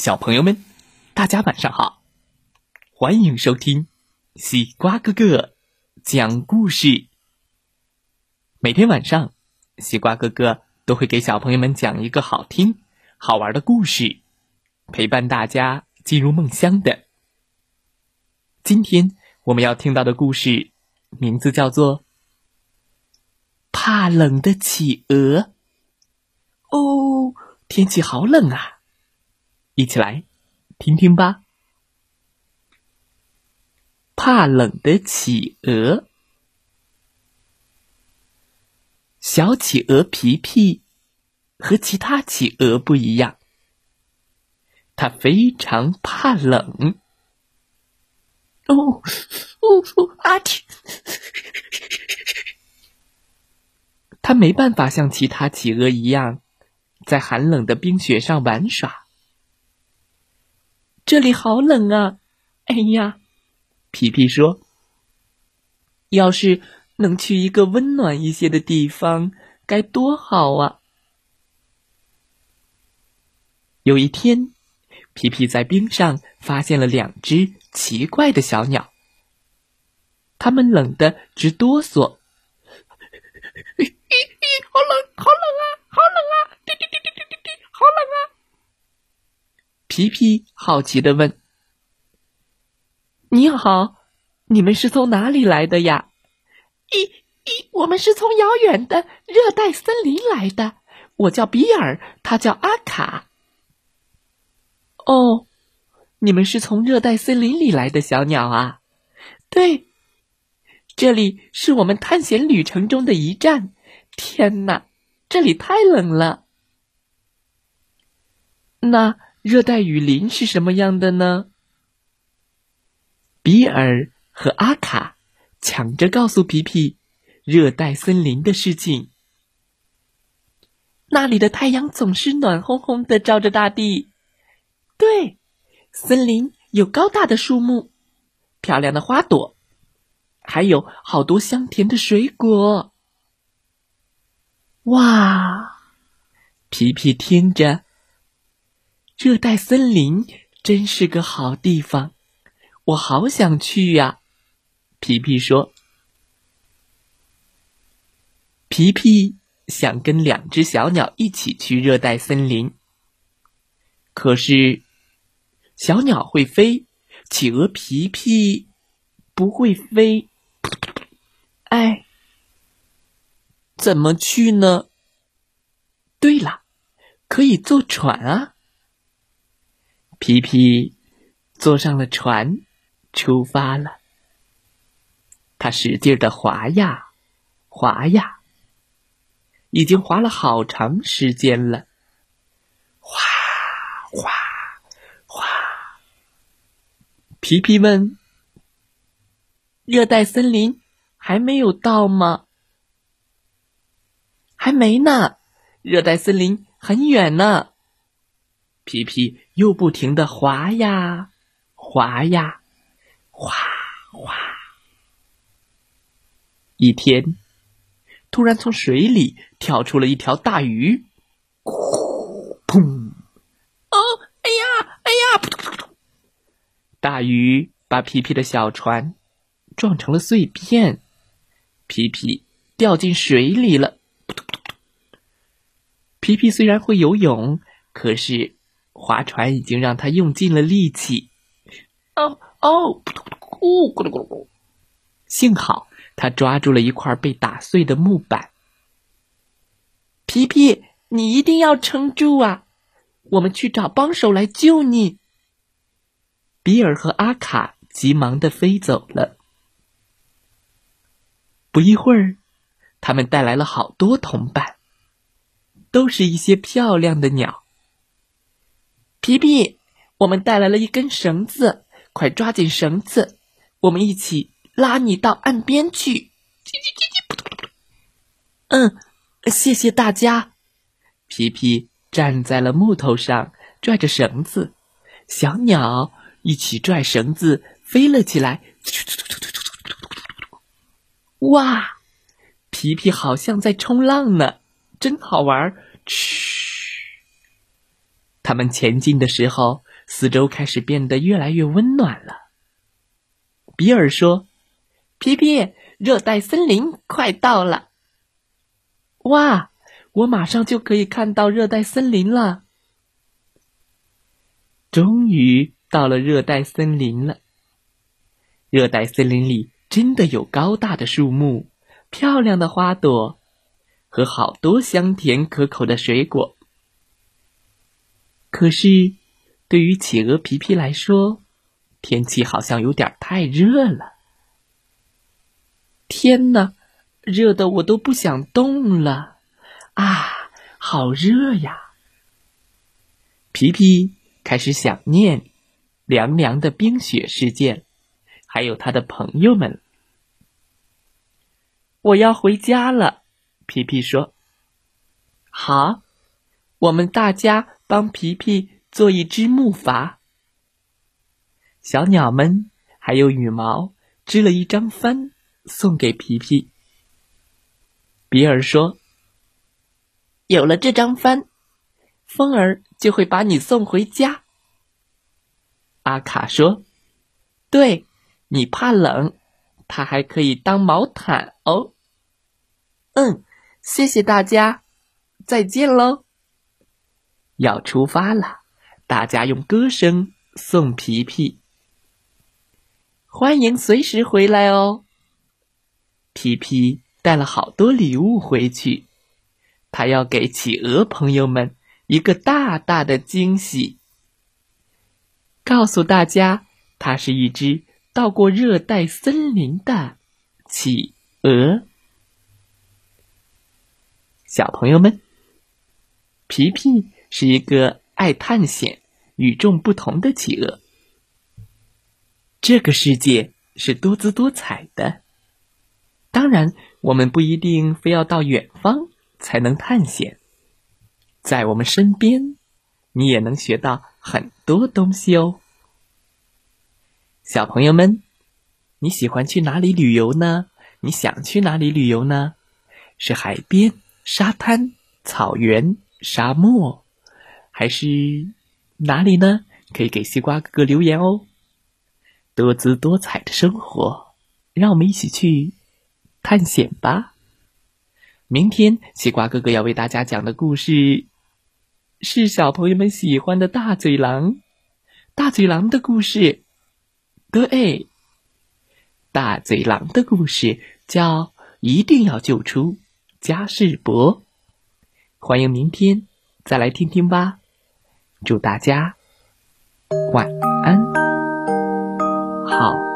小朋友们，大家晚上好！欢迎收听西瓜哥哥讲故事。每天晚上，西瓜哥哥都会给小朋友们讲一个好听、好玩的故事，陪伴大家进入梦乡的。今天我们要听到的故事名字叫做《怕冷的企鹅》。哦，天气好冷啊！一起来听听吧。怕冷的企鹅，小企鹅皮皮和其他企鹅不一样，它非常怕冷。哦哦哦！阿嚏！它没办法像其他企鹅一样，在寒冷的冰雪上玩耍。这里好冷啊！哎呀，皮皮说：“要是能去一个温暖一些的地方，该多好啊！”有一天，皮皮在冰上发现了两只奇怪的小鸟，它们冷得直哆嗦。皮皮好奇的问：“你好，你们是从哪里来的呀？”“咦咦，我们是从遥远的热带森林来的。我叫比尔，他叫阿卡。”“哦，你们是从热带森林里来的小鸟啊？”“对，这里是我们探险旅程中的一站。天哪，这里太冷了。”“那？”热带雨林是什么样的呢？比尔和阿卡抢着告诉皮皮热带森林的事情。那里的太阳总是暖烘烘的照着大地。对，森林有高大的树木、漂亮的花朵，还有好多香甜的水果。哇！皮皮听着。热带森林真是个好地方，我好想去呀！皮皮说：“皮皮想跟两只小鸟一起去热带森林，可是小鸟会飞，企鹅皮皮不会飞。哎，怎么去呢？对了，可以坐船啊！”皮皮坐上了船，出发了。他使劲的划呀，划呀，已经划了好长时间了。哗哗哗！皮皮问：“热带森林还没有到吗？”“还没呢，热带森林很远呢。”皮皮又不停的划呀，划呀，划划。一天，突然从水里跳出了一条大鱼，呼砰！哦，哎呀，哎呀！大鱼把皮皮的小船撞成了碎片，皮皮掉进水里了。皮皮虽然会游泳，可是。划船已经让他用尽了力气，哦哦，咕噜咕噜咕噜。幸好他抓住了一块被打碎的木板。皮皮，你一定要撑住啊！我们去找帮手来救你。比尔和阿卡急忙的飞走了。不一会儿，他们带来了好多同伴，都是一些漂亮的鸟。皮皮，我们带来了一根绳子，快抓紧绳子，我们一起拉你到岸边去。嗯，谢谢大家。皮皮站在了木头上，拽着绳子，小鸟一起拽绳子飞了起来。哇，皮皮好像在冲浪呢，真好玩。嘘。他们前进的时候，四周开始变得越来越温暖了。比尔说：“皮皮，热带森林快到了！哇，我马上就可以看到热带森林了。”终于到了热带森林了。热带森林里真的有高大的树木、漂亮的花朵和好多香甜可口的水果。可是，对于企鹅皮皮来说，天气好像有点太热了。天哪，热的我都不想动了！啊，好热呀！皮皮开始想念凉凉的冰雪世界，还有他的朋友们。我要回家了，皮皮说。好，我们大家。帮皮皮做一只木筏，小鸟们还有羽毛织了一张帆送给皮皮。比尔说：“有了这张帆，风儿就会把你送回家。”阿卡说：“对，你怕冷，它还可以当毛毯哦。”嗯，谢谢大家，再见喽。要出发了，大家用歌声送皮皮。欢迎随时回来哦。皮皮带了好多礼物回去，他要给企鹅朋友们一个大大的惊喜，告诉大家，它是一只到过热带森林的企鹅。小朋友们，皮皮。是一个爱探险、与众不同的企鹅。这个世界是多姿多彩的，当然，我们不一定非要到远方才能探险，在我们身边，你也能学到很多东西哦。小朋友们，你喜欢去哪里旅游呢？你想去哪里旅游呢？是海边、沙滩、草原、沙漠？还是哪里呢？可以给西瓜哥哥留言哦。多姿多彩的生活，让我们一起去探险吧。明天西瓜哥哥要为大家讲的故事是小朋友们喜欢的大嘴狼。大嘴狼的故事，对，大嘴狼的故事叫“一定要救出加世伯”。欢迎明天再来听听吧。祝大家晚安，好。